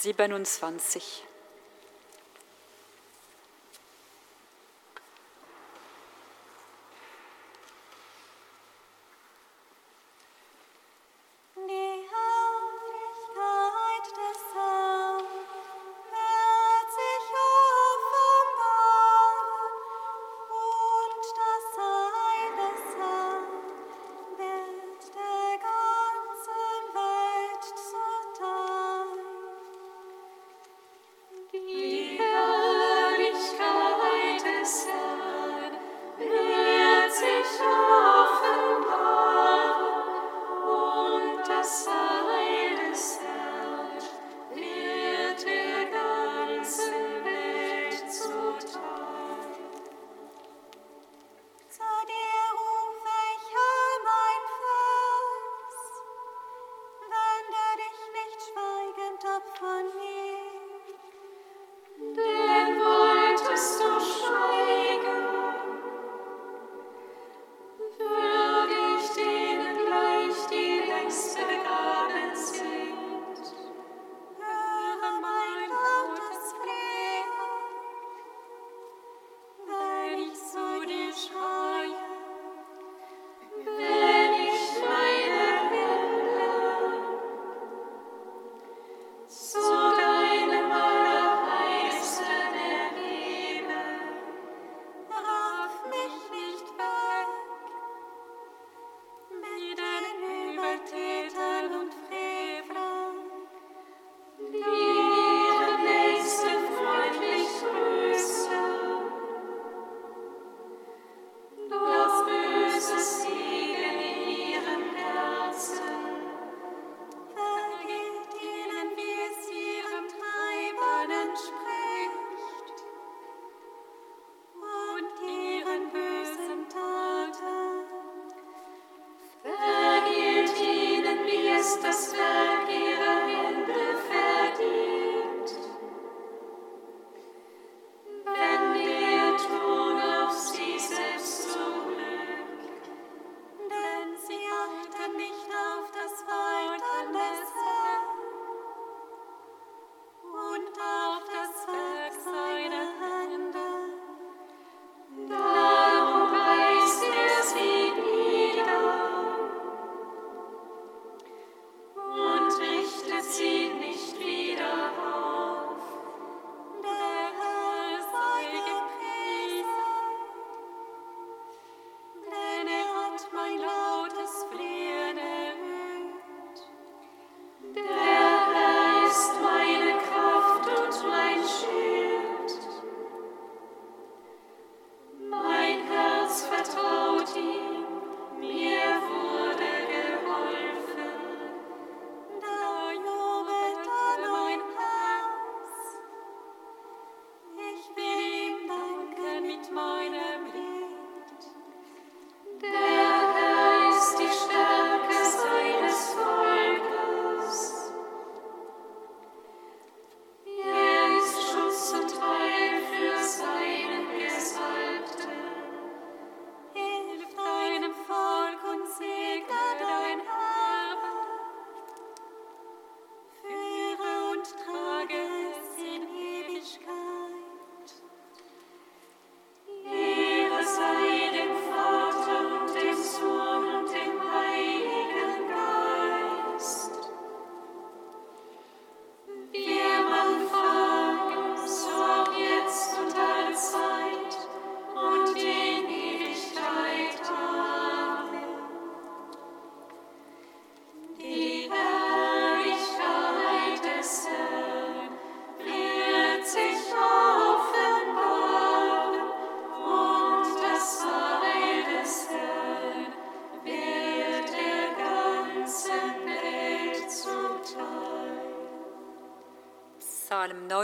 27. be.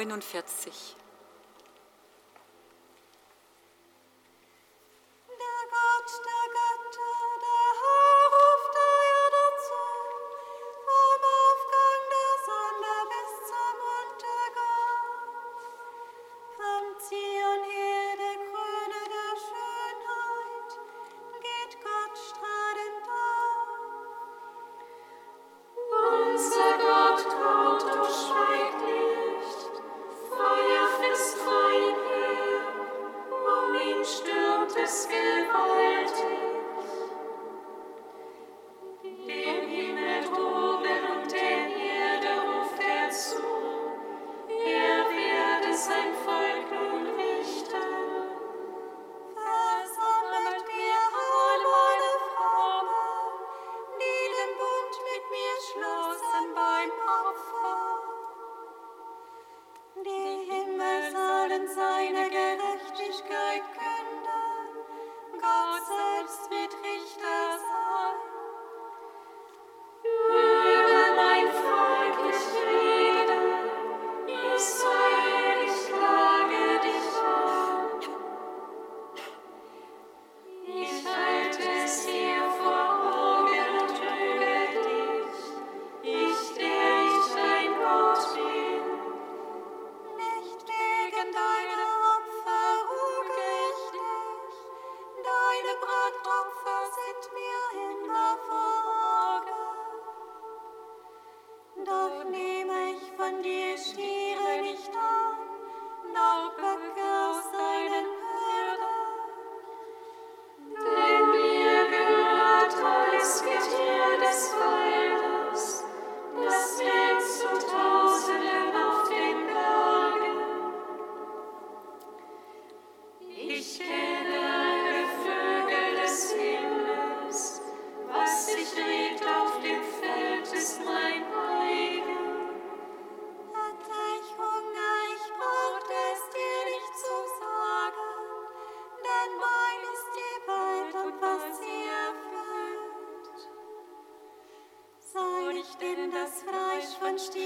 49. das Fleisch von Stier.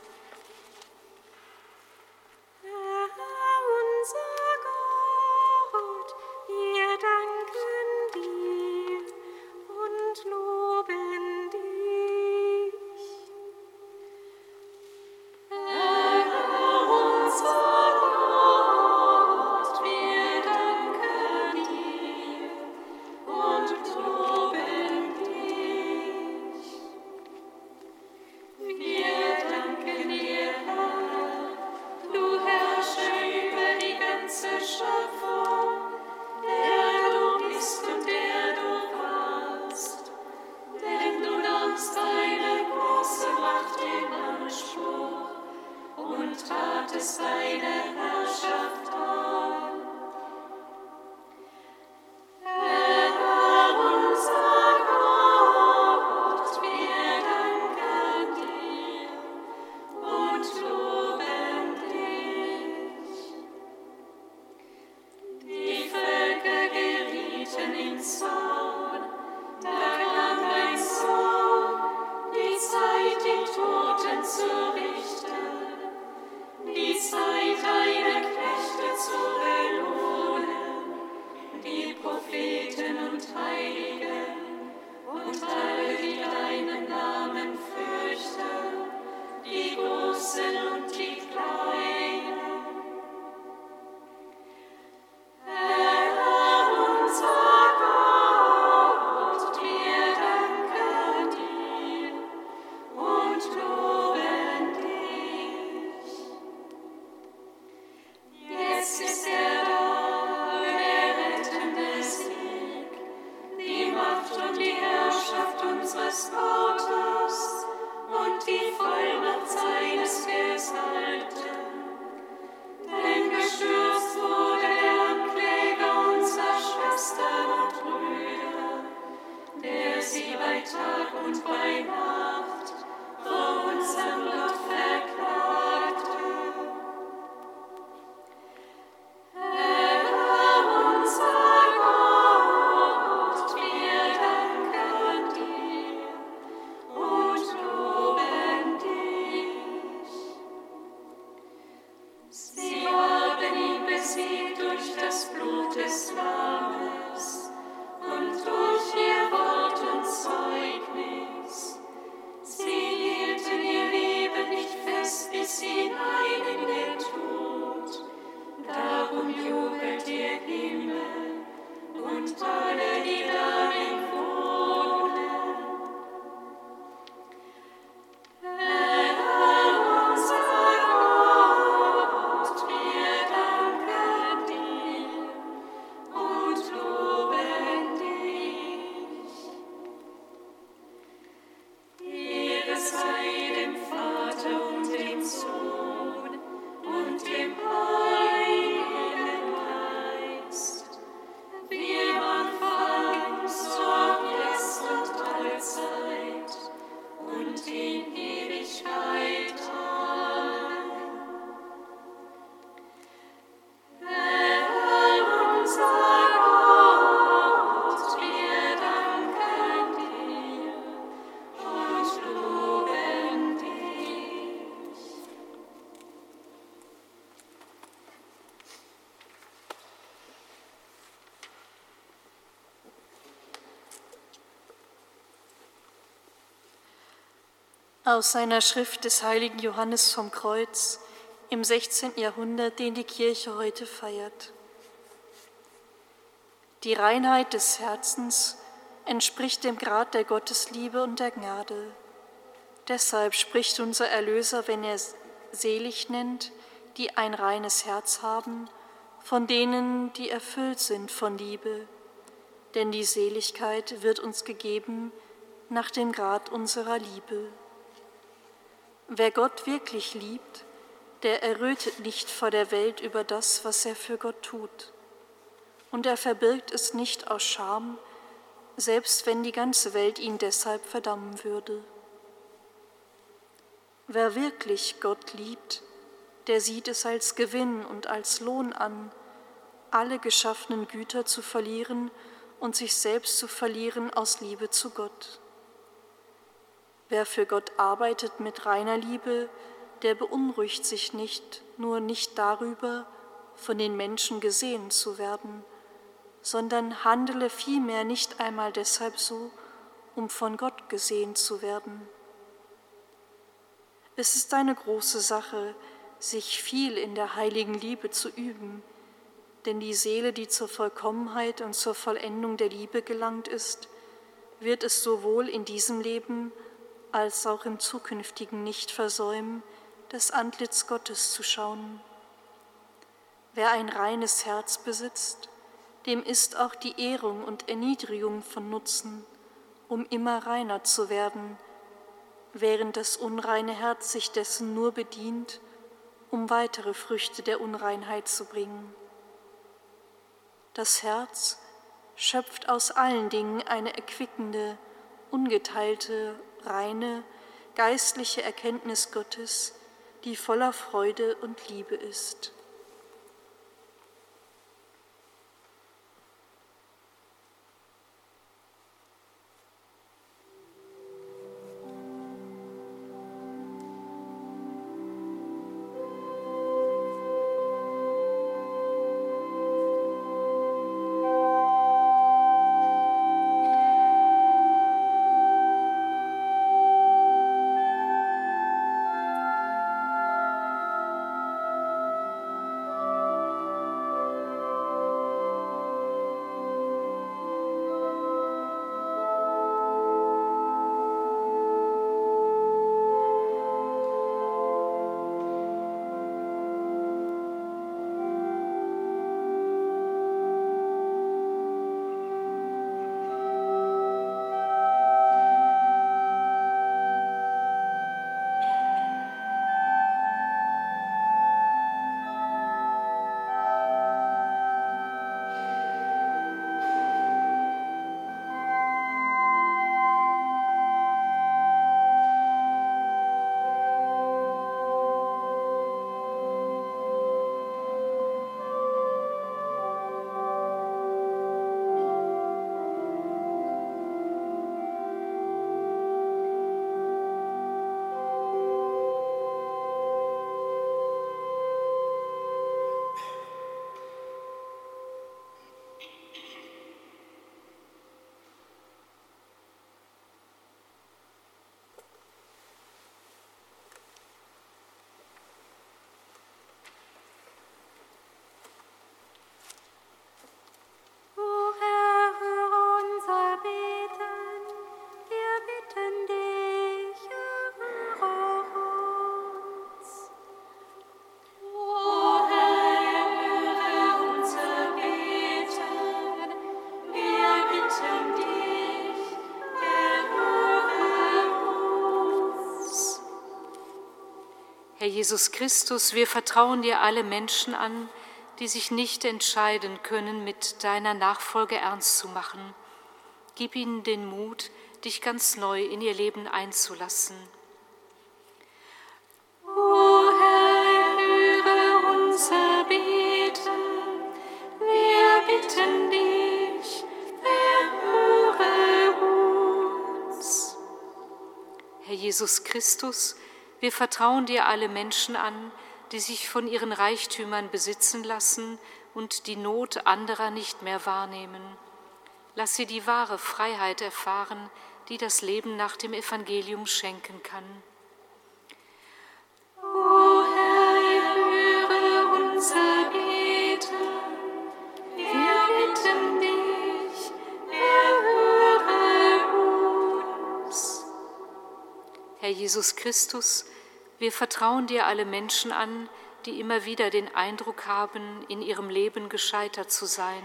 Aus seiner Schrift des heiligen Johannes vom Kreuz im 16. Jahrhundert, den die Kirche heute feiert. Die Reinheit des Herzens entspricht dem Grad der Gottesliebe und der Gnade. Deshalb spricht unser Erlöser, wenn er selig nennt, die ein reines Herz haben, von denen, die erfüllt sind von Liebe. Denn die Seligkeit wird uns gegeben nach dem Grad unserer Liebe. Wer Gott wirklich liebt, der errötet nicht vor der Welt über das, was er für Gott tut. Und er verbirgt es nicht aus Scham, selbst wenn die ganze Welt ihn deshalb verdammen würde. Wer wirklich Gott liebt, der sieht es als Gewinn und als Lohn an, alle geschaffenen Güter zu verlieren und sich selbst zu verlieren aus Liebe zu Gott. Wer für Gott arbeitet mit reiner Liebe, der beunruhigt sich nicht, nur nicht darüber, von den Menschen gesehen zu werden, sondern handele vielmehr nicht einmal deshalb so, um von Gott gesehen zu werden. Es ist eine große Sache, sich viel in der heiligen Liebe zu üben, denn die Seele, die zur Vollkommenheit und zur Vollendung der Liebe gelangt ist, wird es sowohl in diesem Leben als auch im zukünftigen nicht versäumen, das Antlitz Gottes zu schauen. Wer ein reines Herz besitzt, dem ist auch die Ehrung und Erniedrigung von Nutzen, um immer reiner zu werden, während das unreine Herz sich dessen nur bedient, um weitere Früchte der Unreinheit zu bringen. Das Herz schöpft aus allen Dingen eine erquickende, ungeteilte reine, geistliche Erkenntnis Gottes, die voller Freude und Liebe ist. Jesus Christus, wir vertrauen dir alle Menschen an, die sich nicht entscheiden können, mit deiner Nachfolge ernst zu machen. Gib ihnen den Mut, dich ganz neu in ihr Leben einzulassen. O Herr, höre unser Beten, wir bitten dich, erhöre uns. Herr Jesus Christus, wir vertrauen dir alle Menschen an, die sich von ihren Reichtümern besitzen lassen und die Not anderer nicht mehr wahrnehmen. Lass sie die wahre Freiheit erfahren, die das Leben nach dem Evangelium schenken kann. O Herr, höre unser Beten, wir bitten dich, erhöre uns. Herr Jesus Christus, wir vertrauen dir alle Menschen an, die immer wieder den Eindruck haben, in ihrem Leben gescheitert zu sein.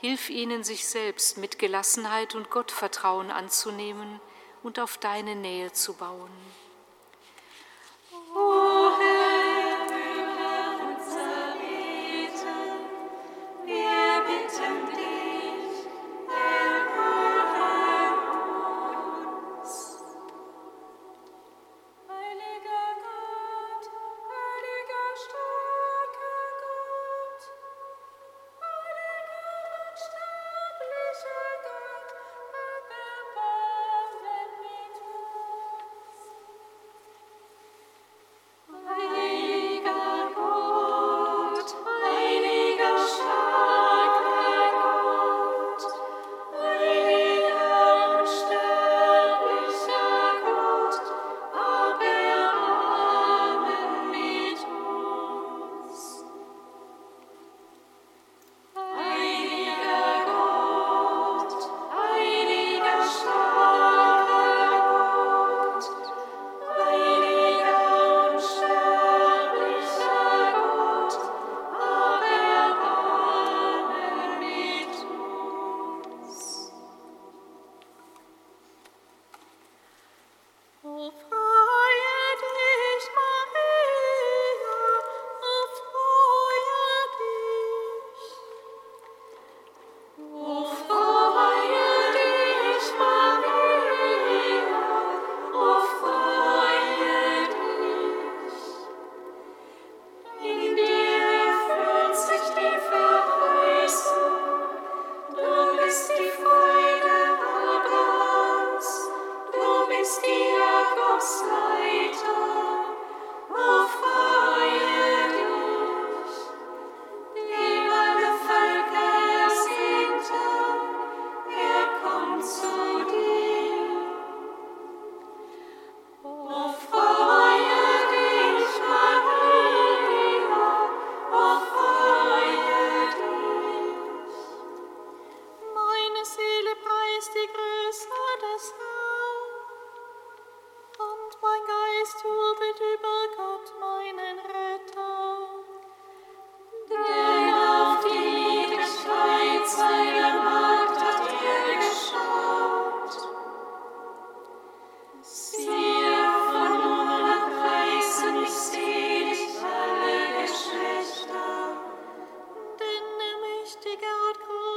Hilf ihnen, sich selbst mit Gelassenheit und Gottvertrauen anzunehmen und auf deine Nähe zu bauen.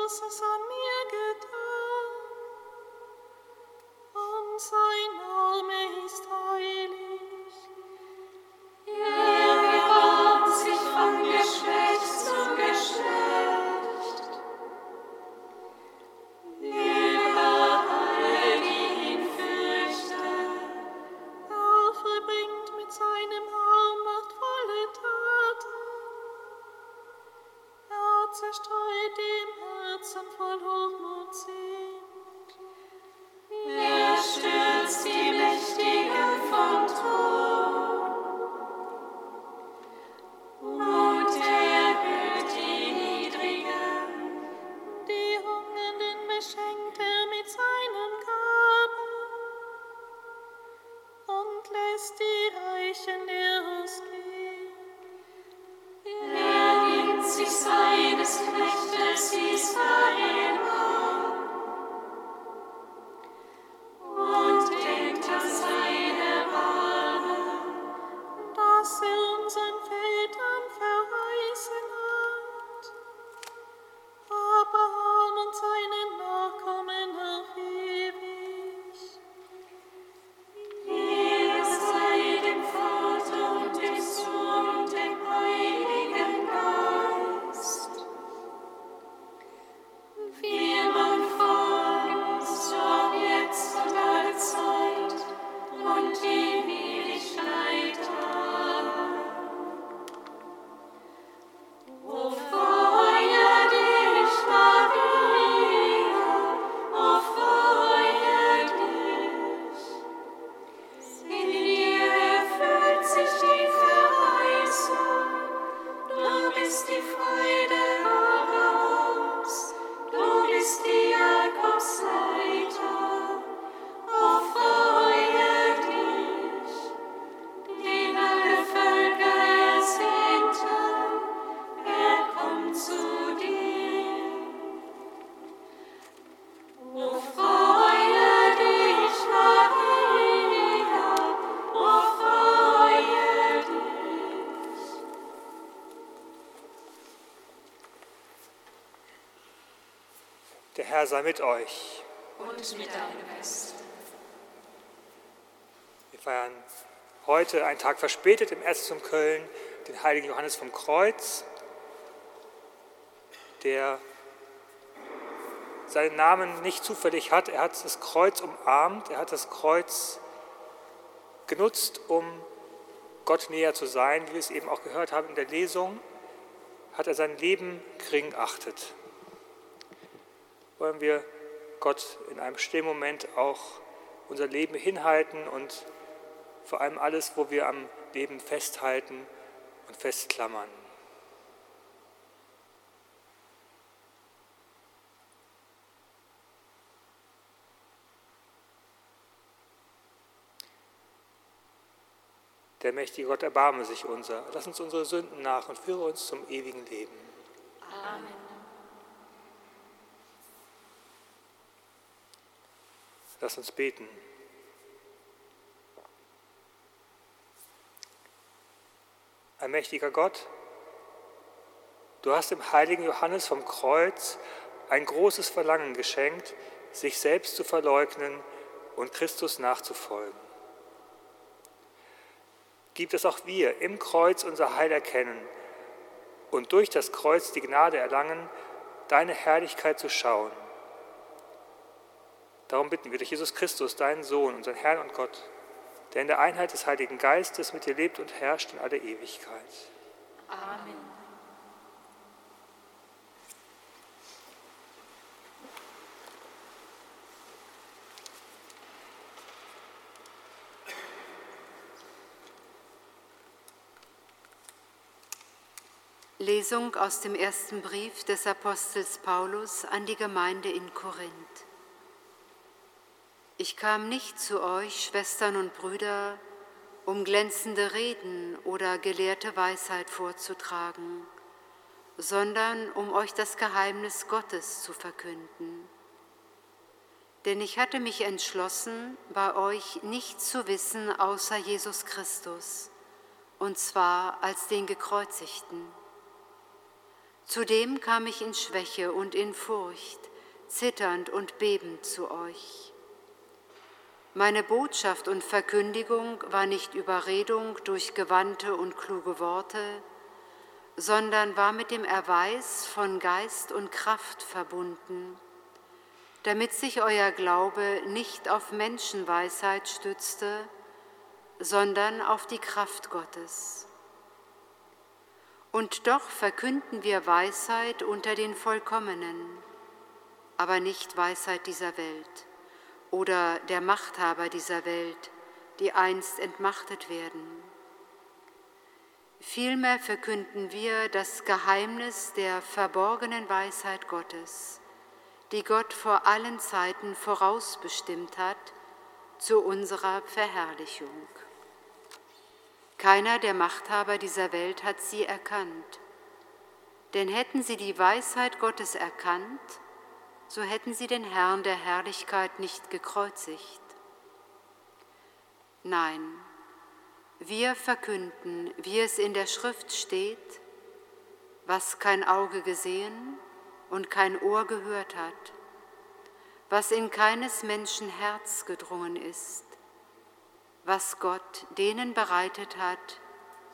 Großes an mir getan, Herr sei mit euch. Und mit deinem Geist. Wir feiern heute, einen Tag verspätet im Erzbistum Köln, den heiligen Johannes vom Kreuz, der seinen Namen nicht zufällig hat. Er hat das Kreuz umarmt, er hat das Kreuz genutzt, um Gott näher zu sein, wie wir es eben auch gehört haben in der Lesung, hat er sein Leben gering achtet. Wollen wir Gott in einem stillen Moment auch unser Leben hinhalten und vor allem alles, wo wir am Leben festhalten und festklammern. Der mächtige Gott erbarme sich unser. Lass uns unsere Sünden nach und führe uns zum ewigen Leben. Amen. Lass uns beten. Allmächtiger Gott, du hast dem heiligen Johannes vom Kreuz ein großes Verlangen geschenkt, sich selbst zu verleugnen und Christus nachzufolgen. Gib es auch wir im Kreuz unser Heil erkennen und durch das Kreuz die Gnade erlangen, deine Herrlichkeit zu schauen. Darum bitten wir durch Jesus Christus, deinen Sohn, unseren Herrn und Gott, der in der Einheit des Heiligen Geistes mit dir lebt und herrscht in alle Ewigkeit. Amen. Lesung aus dem ersten Brief des Apostels Paulus an die Gemeinde in Korinth. Ich kam nicht zu euch, Schwestern und Brüder, um glänzende Reden oder gelehrte Weisheit vorzutragen, sondern um euch das Geheimnis Gottes zu verkünden. Denn ich hatte mich entschlossen, bei euch nichts zu wissen außer Jesus Christus, und zwar als den Gekreuzigten. Zudem kam ich in Schwäche und in Furcht, zitternd und bebend zu euch. Meine Botschaft und Verkündigung war nicht Überredung durch gewandte und kluge Worte, sondern war mit dem Erweis von Geist und Kraft verbunden, damit sich euer Glaube nicht auf Menschenweisheit stützte, sondern auf die Kraft Gottes. Und doch verkünden wir Weisheit unter den Vollkommenen, aber nicht Weisheit dieser Welt oder der Machthaber dieser Welt, die einst entmachtet werden. Vielmehr verkünden wir das Geheimnis der verborgenen Weisheit Gottes, die Gott vor allen Zeiten vorausbestimmt hat zu unserer Verherrlichung. Keiner der Machthaber dieser Welt hat sie erkannt. Denn hätten sie die Weisheit Gottes erkannt, so hätten sie den Herrn der Herrlichkeit nicht gekreuzigt. Nein, wir verkünden, wie es in der Schrift steht, was kein Auge gesehen und kein Ohr gehört hat, was in keines Menschen Herz gedrungen ist was Gott denen bereitet hat,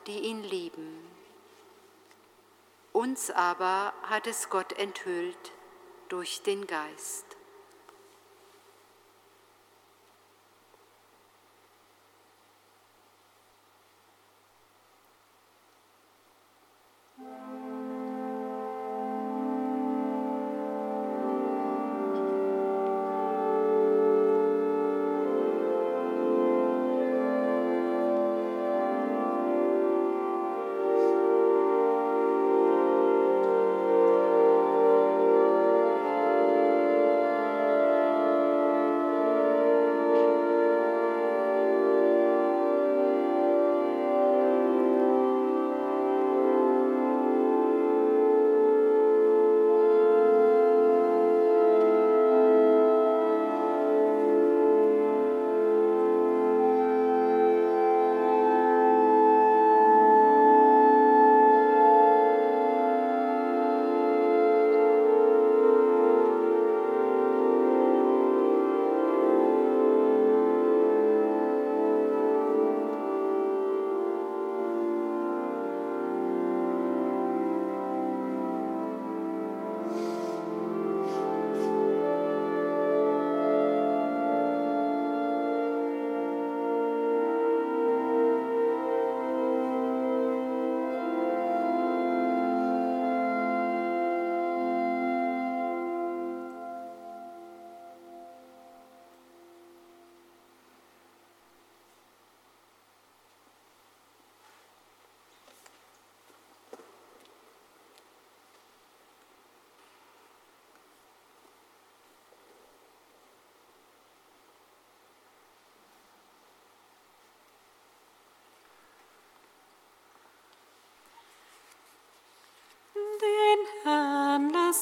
die ihn lieben. Uns aber hat es Gott enthüllt durch den Geist.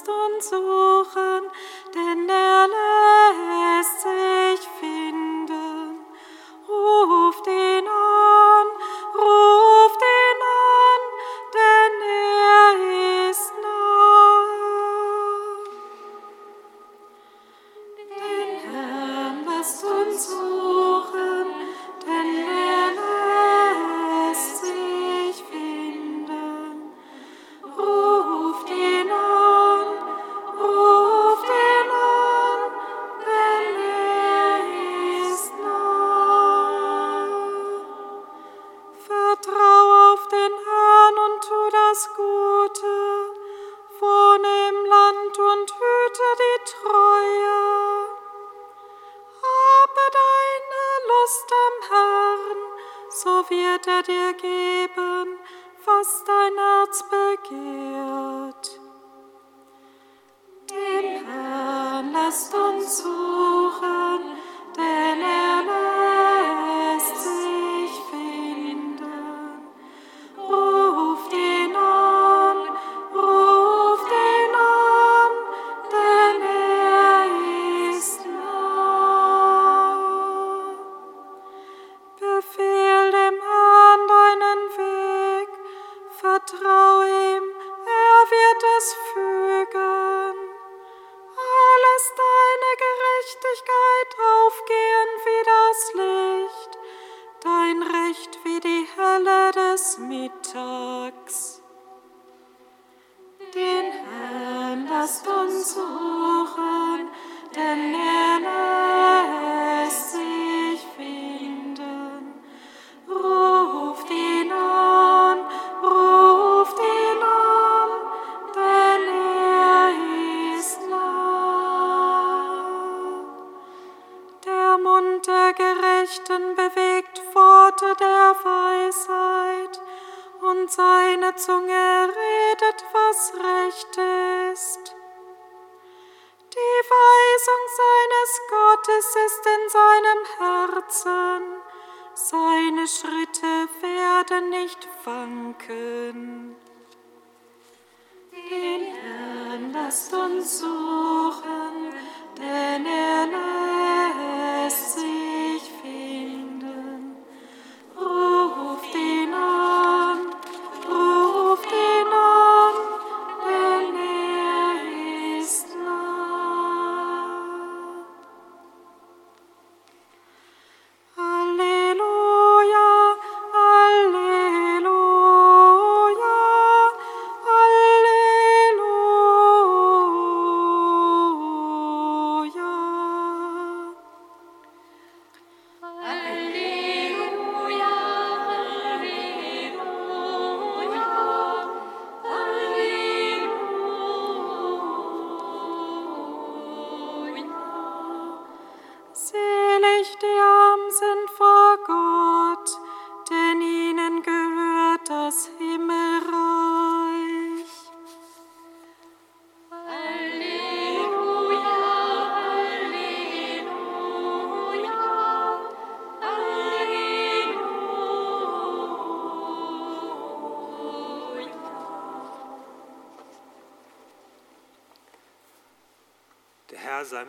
Uns suchen, denn er Worte der Weisheit, und seine Zunge redet, was recht ist. Die Weisung seines Gottes ist in seinem Herzen, seine Schritte werden nicht wanken. Den Herrn lasst uns suchen, denn er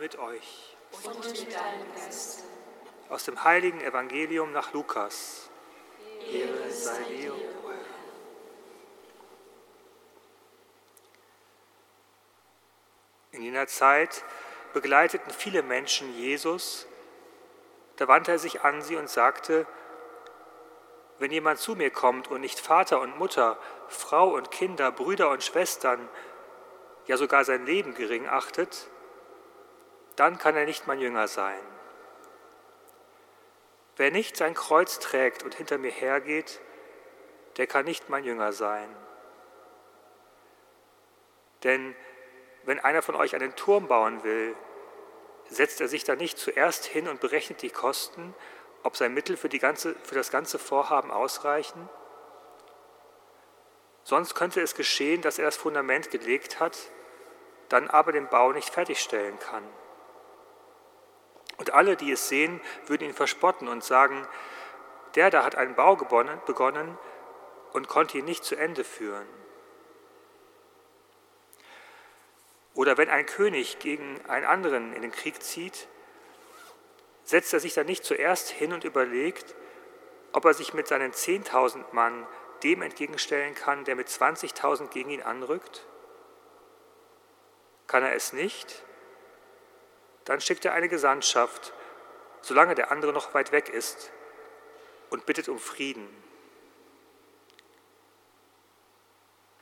mit euch. Und mit deinem Geist. Aus dem heiligen Evangelium nach Lukas. Ehre sei dir, o Herr. In jener Zeit begleiteten viele Menschen Jesus. Da wandte er sich an sie und sagte, wenn jemand zu mir kommt und nicht Vater und Mutter, Frau und Kinder, Brüder und Schwestern, ja sogar sein Leben gering achtet, dann kann er nicht mein Jünger sein. Wer nicht sein Kreuz trägt und hinter mir hergeht, der kann nicht mein Jünger sein. Denn wenn einer von euch einen Turm bauen will, setzt er sich da nicht zuerst hin und berechnet die Kosten, ob sein Mittel für, ganze, für das ganze Vorhaben ausreichen? Sonst könnte es geschehen, dass er das Fundament gelegt hat, dann aber den Bau nicht fertigstellen kann. Und alle, die es sehen, würden ihn verspotten und sagen, der da hat einen Bau begonnen und konnte ihn nicht zu Ende führen. Oder wenn ein König gegen einen anderen in den Krieg zieht, setzt er sich dann nicht zuerst hin und überlegt, ob er sich mit seinen 10.000 Mann dem entgegenstellen kann, der mit 20.000 gegen ihn anrückt? Kann er es nicht? Dann schickt er eine Gesandtschaft, solange der andere noch weit weg ist, und bittet um Frieden.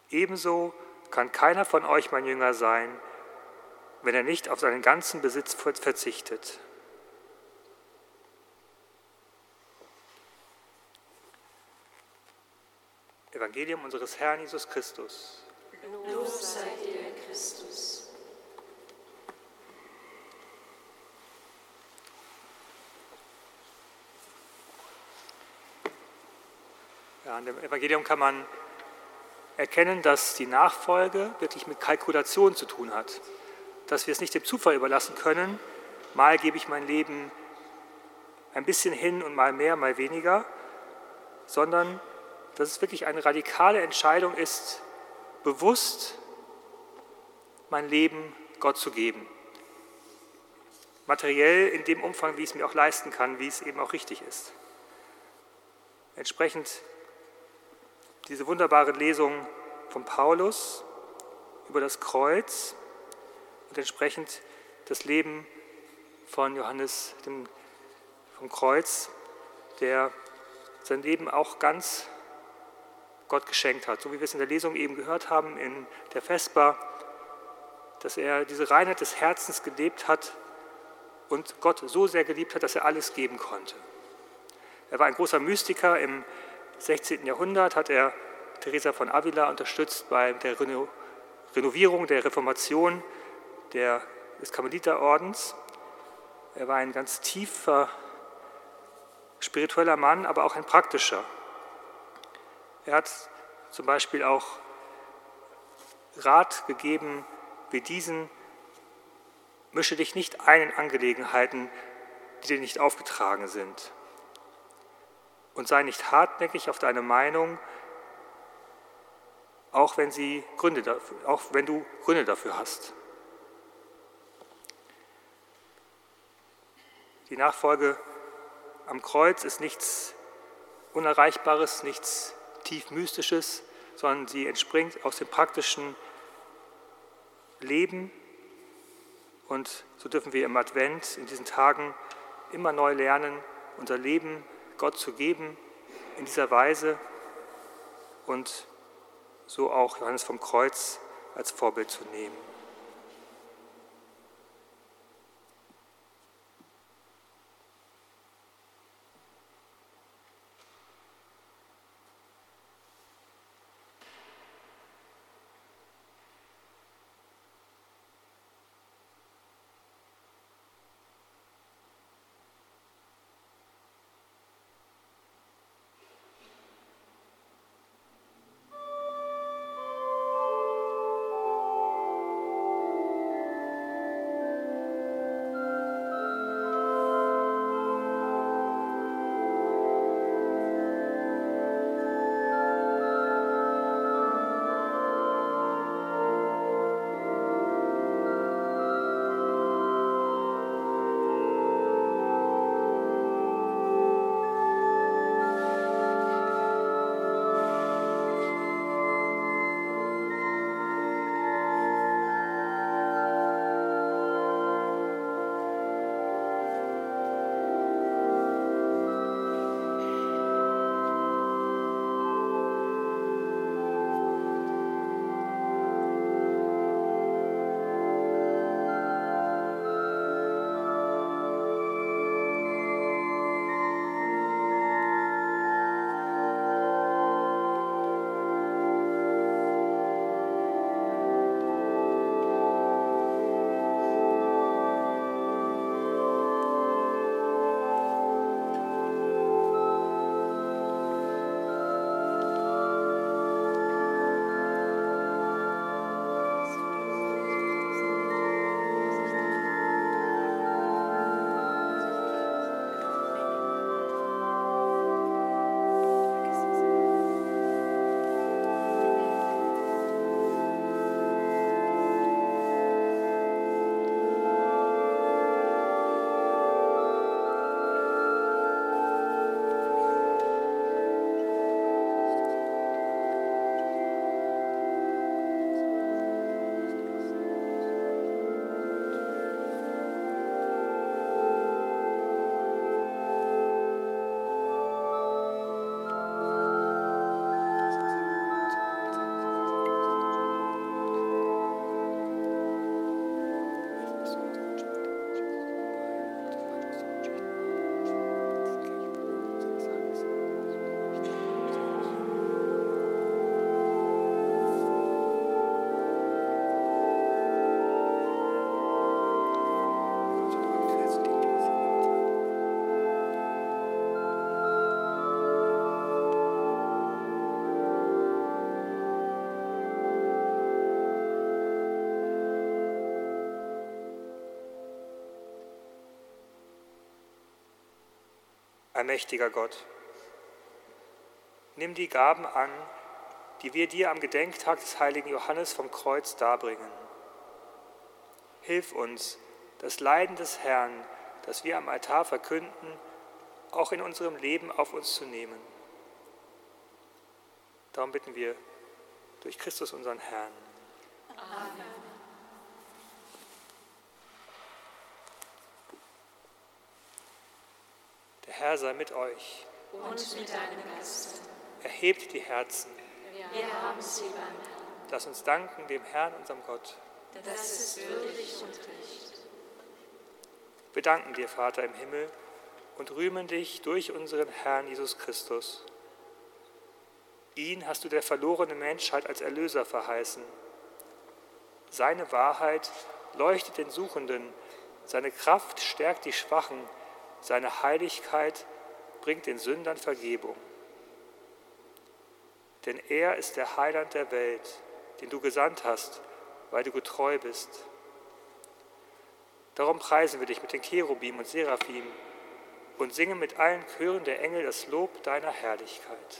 Ebenso kann keiner von euch mein Jünger sein, wenn er nicht auf seinen ganzen Besitz verzichtet. Evangelium unseres Herrn Jesus Christus. Lob sei dir, Christus. Ja, an dem Evangelium kann man erkennen, dass die Nachfolge wirklich mit Kalkulation zu tun hat. Dass wir es nicht dem Zufall überlassen können, mal gebe ich mein Leben ein bisschen hin und mal mehr, mal weniger, sondern dass es wirklich eine radikale Entscheidung ist, bewusst mein Leben Gott zu geben. Materiell in dem Umfang, wie ich es mir auch leisten kann, wie es eben auch richtig ist. Entsprechend diese wunderbare Lesung von Paulus über das Kreuz und entsprechend das Leben von Johannes dem, vom Kreuz, der sein Leben auch ganz Gott geschenkt hat. So wie wir es in der Lesung eben gehört haben in der Vesper, dass er diese Reinheit des Herzens gelebt hat und Gott so sehr geliebt hat, dass er alles geben konnte. Er war ein großer Mystiker. Im 16. Jahrhundert hat er Teresa von Avila unterstützt bei der Reno Renovierung der Reformation der, des Karmeliterordens. Er war ein ganz tiefer spiritueller Mann, aber auch ein praktischer. Er hat zum Beispiel auch Rat gegeben wie diesen, mische dich nicht ein in Angelegenheiten, die dir nicht aufgetragen sind. Und sei nicht hartnäckig auf deine Meinung, auch wenn, sie Gründe dafür, auch wenn du Gründe dafür hast. Die Nachfolge am Kreuz ist nichts Unerreichbares, nichts tief Mystisches, sondern sie entspringt aus dem praktischen Leben. Und so dürfen wir im Advent, in diesen Tagen, immer neu lernen, unser Leben Gott zu geben in dieser Weise und so auch Johannes vom Kreuz als Vorbild zu nehmen. Allmächtiger Gott, nimm die Gaben an, die wir dir am Gedenktag des heiligen Johannes vom Kreuz darbringen. Hilf uns, das Leiden des Herrn, das wir am Altar verkünden, auch in unserem Leben auf uns zu nehmen. Darum bitten wir durch Christus unseren Herrn. Amen. Herr sei mit euch. Und mit deinem Geist. Erhebt die Herzen. Wir haben sie beim Herrn. Lass uns danken dem Herrn, unserem Gott. Das ist würdig und recht. Wir danken dir, Vater im Himmel, und rühmen dich durch unseren Herrn Jesus Christus. Ihn hast du der verlorenen Menschheit als Erlöser verheißen. Seine Wahrheit leuchtet den Suchenden, seine Kraft stärkt die Schwachen, seine Heiligkeit bringt den Sündern Vergebung. Denn er ist der Heiland der Welt, den du gesandt hast, weil du getreu bist. Darum preisen wir dich mit den Cherubim und Seraphim und singen mit allen Chören der Engel das Lob deiner Herrlichkeit.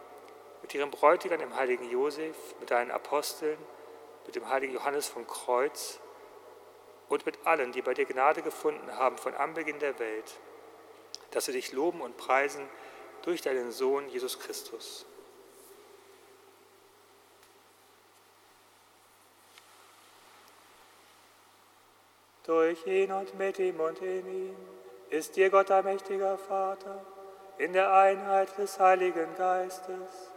mit ihrem Bräutigam, dem heiligen Josef, mit deinen Aposteln, mit dem heiligen Johannes vom Kreuz und mit allen, die bei dir Gnade gefunden haben von Anbeginn der Welt, dass sie dich loben und preisen durch deinen Sohn Jesus Christus. Durch ihn und mit ihm und in ihm ist dir Gott allmächtiger Vater, in der Einheit des Heiligen Geistes,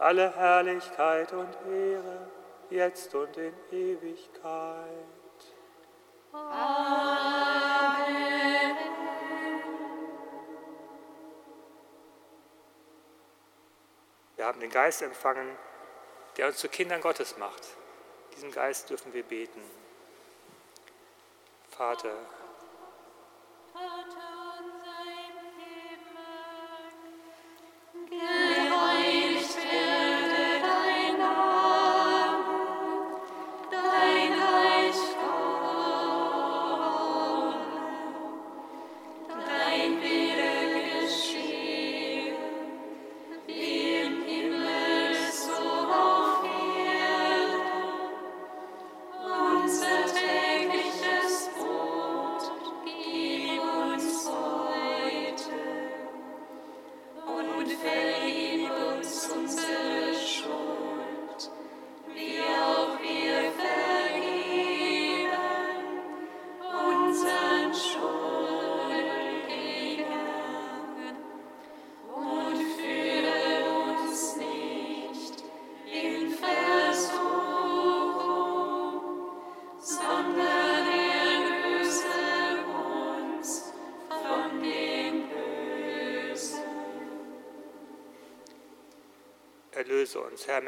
alle Herrlichkeit und Ehre, jetzt und in Ewigkeit. Amen. Wir haben den Geist empfangen, der uns zu Kindern Gottes macht. Diesem Geist dürfen wir beten. Vater, Erlöse uns, Herr,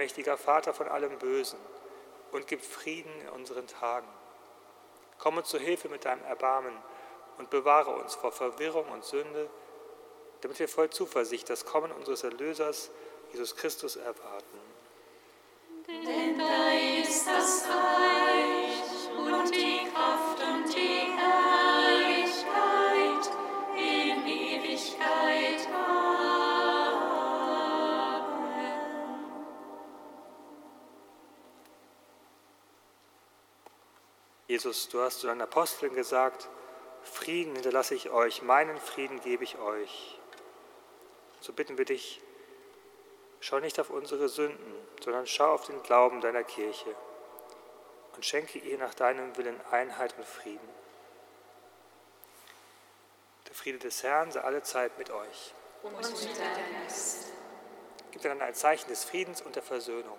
mächtiger Vater von allem Bösen, und gib Frieden in unseren Tagen. Komm uns zu Hilfe mit deinem Erbarmen und bewahre uns vor Verwirrung und Sünde, damit wir voll Zuversicht das Kommen unseres Erlösers, Jesus Christus, erwarten. Denn dein ist das Reich Jesus, du hast zu deinen Aposteln gesagt, Frieden hinterlasse ich euch, meinen Frieden gebe ich euch. So bitten wir dich, schau nicht auf unsere Sünden, sondern schau auf den Glauben deiner Kirche und schenke ihr nach deinem Willen Einheit und Frieden. Der Friede des Herrn sei alle Zeit mit euch. Und mit deinem Geist. Gibt dann ein Zeichen des Friedens und der Versöhnung.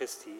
Christi.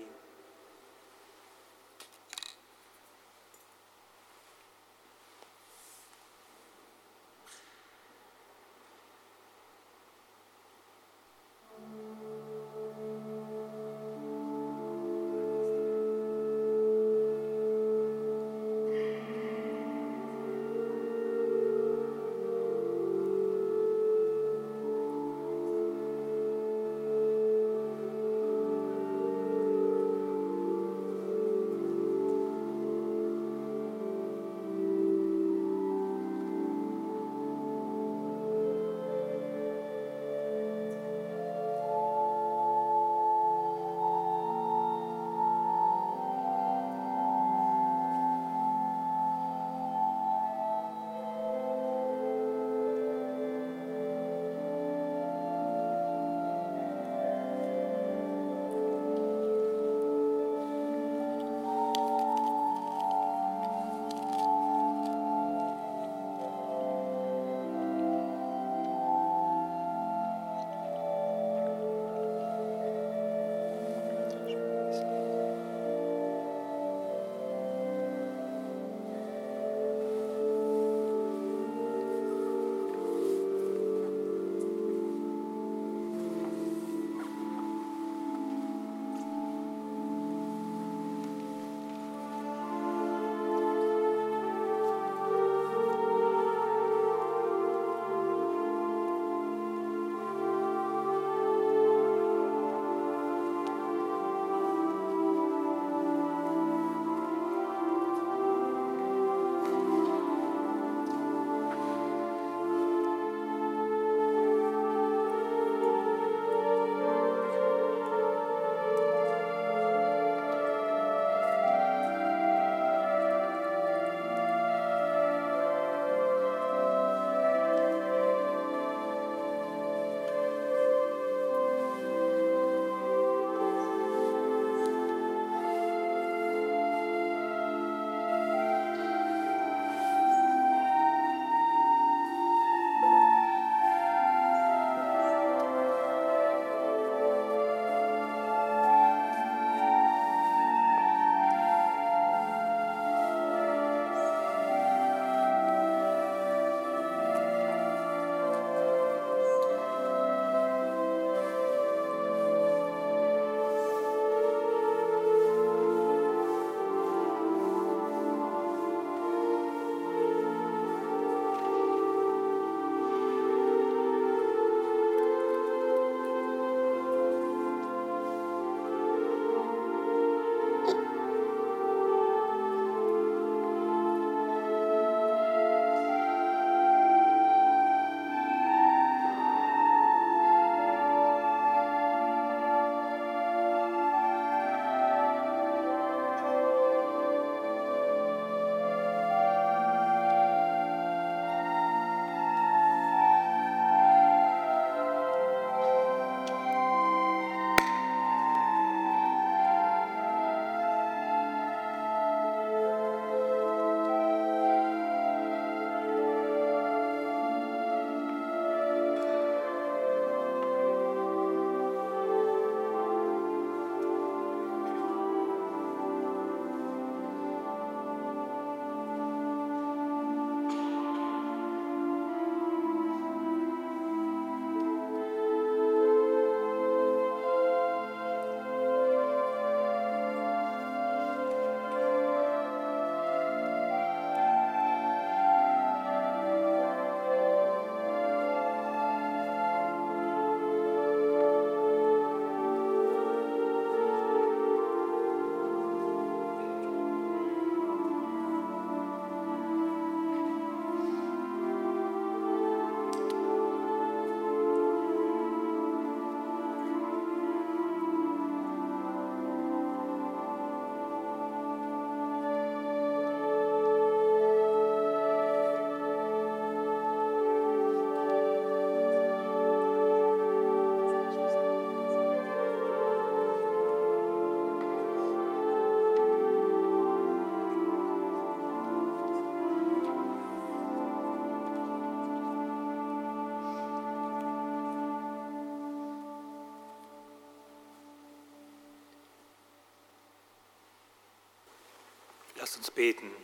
Lasst uns beten.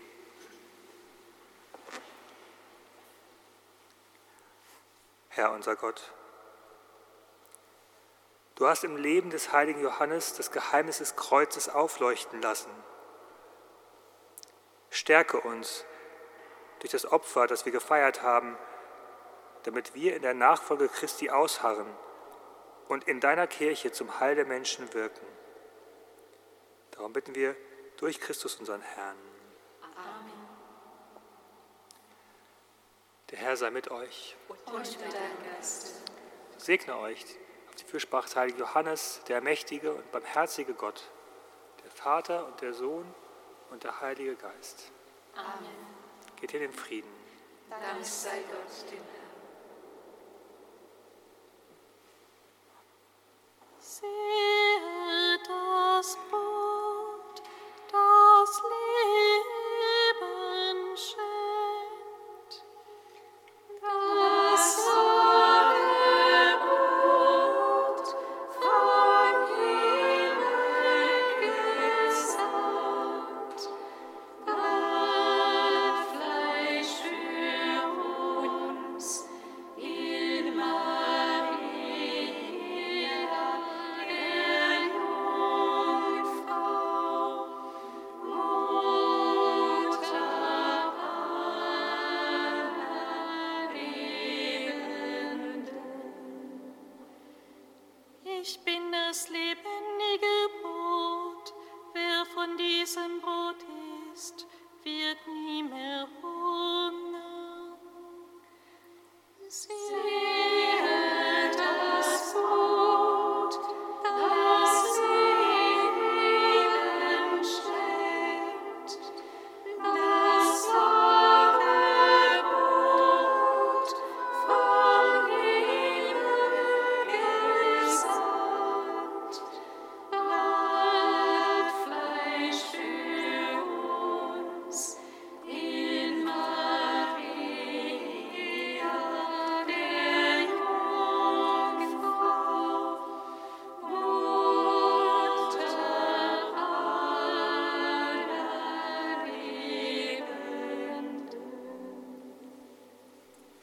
Herr unser Gott, du hast im Leben des heiligen Johannes das Geheimnis des Kreuzes aufleuchten lassen. Stärke uns durch das Opfer, das wir gefeiert haben, damit wir in der Nachfolge Christi ausharren und in deiner Kirche zum Heil der Menschen wirken. Darum bitten wir durch Christus unseren Herrn. Amen. Der Herr sei mit euch. Und mit deinem Geist. Segne euch auf die Fürsprache des heiligen Johannes, der mächtige und barmherzige Gott, der Vater und der Sohn und der Heilige Geist. Amen. Geht hin in Frieden. Dank sei Gott, dem Herrn.